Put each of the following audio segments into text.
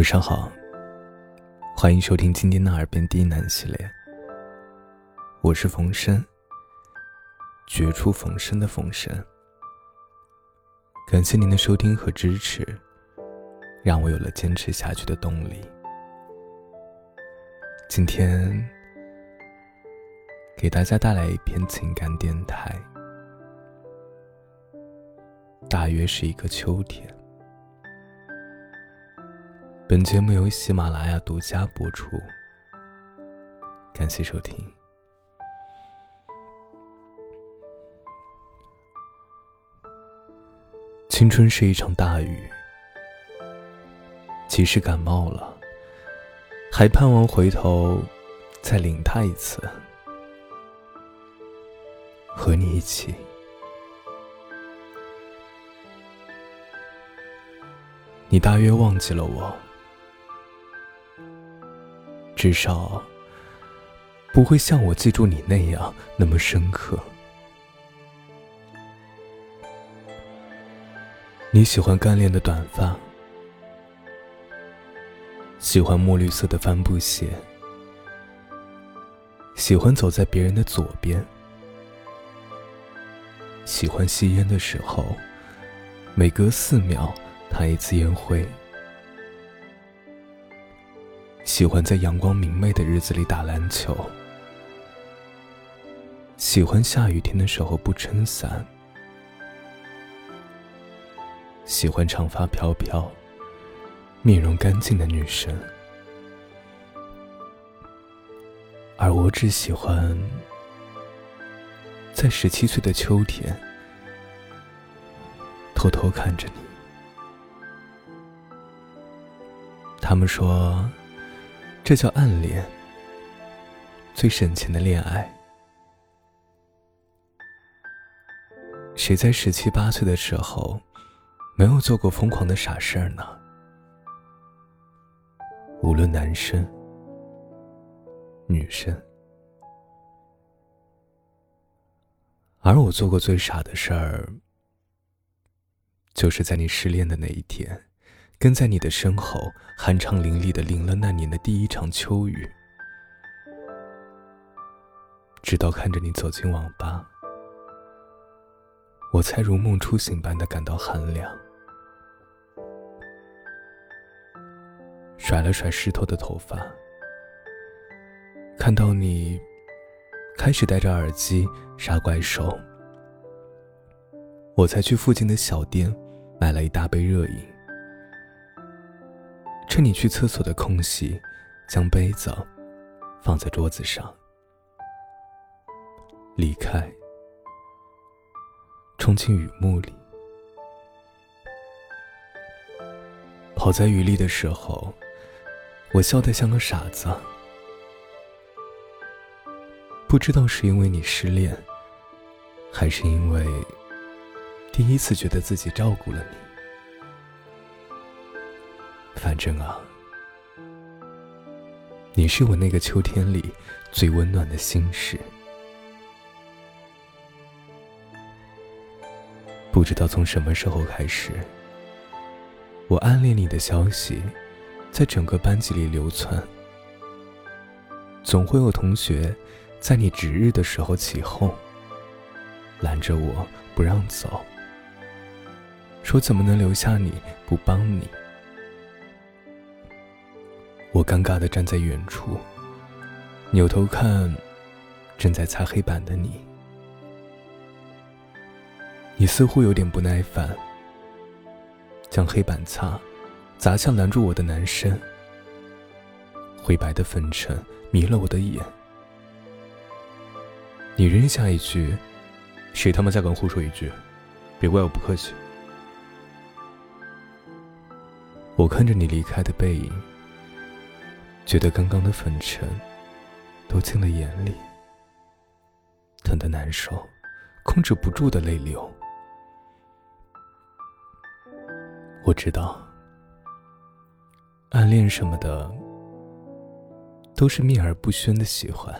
晚上好，欢迎收听今天的耳边低喃系列。我是冯生，绝处逢生的冯生。感谢您的收听和支持，让我有了坚持下去的动力。今天给大家带来一篇情感电台，大约是一个秋天。本节目由喜马拉雅独家播出，感谢收听。青春是一场大雨，即使感冒了，还盼望回头再淋它一次，和你一起。你大约忘记了我。至少不会像我记住你那样那么深刻。你喜欢干练的短发，喜欢墨绿色的帆布鞋，喜欢走在别人的左边，喜欢吸烟的时候，每隔四秒弹一次烟灰。喜欢在阳光明媚的日子里打篮球，喜欢下雨天的时候不撑伞，喜欢长发飘飘、面容干净的女生，而我只喜欢在十七岁的秋天偷偷看着你。他们说。这叫暗恋，最深情的恋爱。谁在十七八岁的时候，没有做过疯狂的傻事儿呢？无论男生、女生，而我做过最傻的事儿，就是在你失恋的那一天。跟在你的身后，酣畅淋漓的淋了那年的第一场秋雨，直到看着你走进网吧，我才如梦初醒般的感到寒凉。甩了甩湿透的头发，看到你开始戴着耳机杀怪兽，我才去附近的小店买了一大杯热饮。趁你去厕所的空隙，将杯子放在桌子上，离开，冲进雨幕里。跑在雨里的时候，我笑得像个傻子。不知道是因为你失恋，还是因为第一次觉得自己照顾了你。反正啊，你是我那个秋天里最温暖的心事。不知道从什么时候开始，我暗恋你的消息在整个班级里流窜，总会有同学在你值日的时候起哄，拦着我不让走，说怎么能留下你不帮你。我尴尬的站在远处，扭头看正在擦黑板的你。你似乎有点不耐烦，将黑板擦砸向拦住我的男生。灰白的粉尘迷了我的眼。你扔下一句：“谁他妈再敢胡说一句，别怪我不客气。”我看着你离开的背影。觉得刚刚的粉尘都进了眼里，疼得难受，控制不住的泪流。我知道，暗恋什么的都是秘而不宣的喜欢。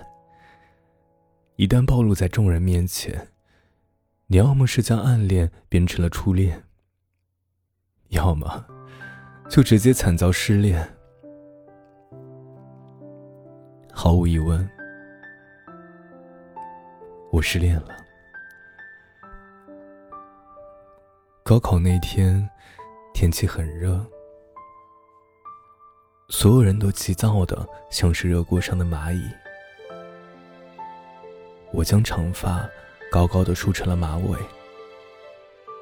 一旦暴露在众人面前，你要么是将暗恋变成了初恋，要么就直接惨遭失恋。毫无疑问，我失恋了。高考那天，天气很热，所有人都急躁的像是热锅上的蚂蚁。我将长发高高的梳成了马尾，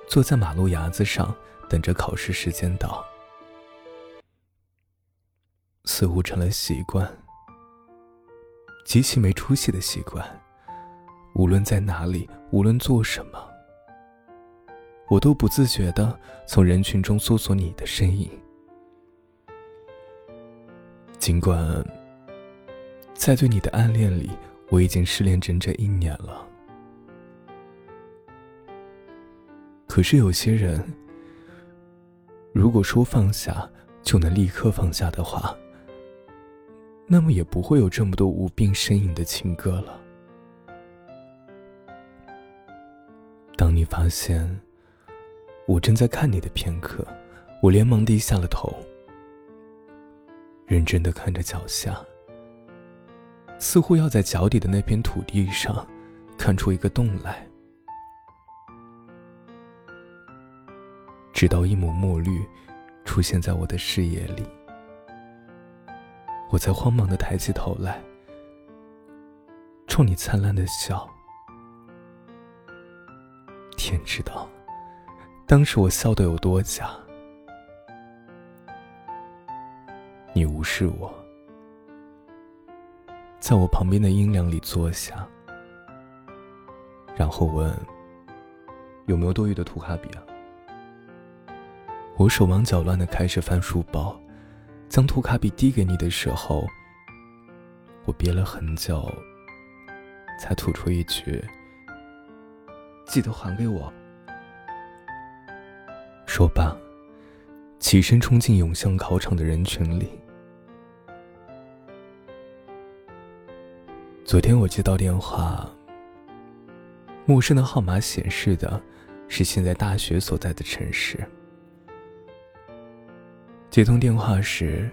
坐在马路牙子上等着考试时间到，似乎成了习惯，极其没出息的习惯。无论在哪里，无论做什么，我都不自觉的从人群中搜索你的身影，尽管在对你的暗恋里。我已经失恋整整一年了，可是有些人，如果说放下就能立刻放下的话，那么也不会有这么多无病呻吟的情歌了。当你发现我正在看你的片刻，我连忙低下了头，认真的看着脚下。似乎要在脚底的那片土地上，看出一个洞来。直到一抹墨绿出现在我的视野里，我才慌忙的抬起头来，冲你灿烂的笑。天知道，当时我笑得有多假。你无视我。在我旁边的阴凉里坐下，然后问：“有没有多余的涂卡笔啊？”我手忙脚乱的开始翻书包，将涂卡笔递给你的时候，我憋了很久，才吐出一句：“记得还给我。”说罢，起身冲进涌向考场的人群里。昨天我接到电话，陌生的号码显示的是现在大学所在的城市。接通电话时，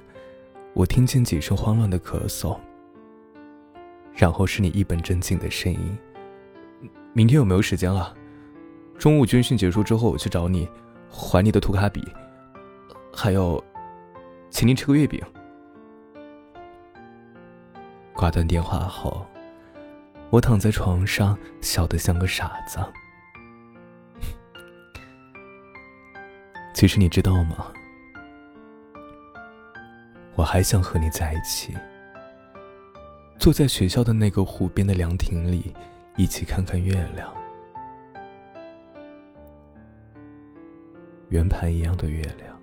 我听见几声慌乱的咳嗽，然后是你一本正经的声音：“明天有没有时间啊？中午军训结束之后我去找你，还你的涂卡笔，还有，请您吃个月饼。”挂断电话后，我躺在床上，笑得像个傻子。其实你知道吗？我还想和你在一起，坐在学校的那个湖边的凉亭里，一起看看月亮，圆盘一样的月亮。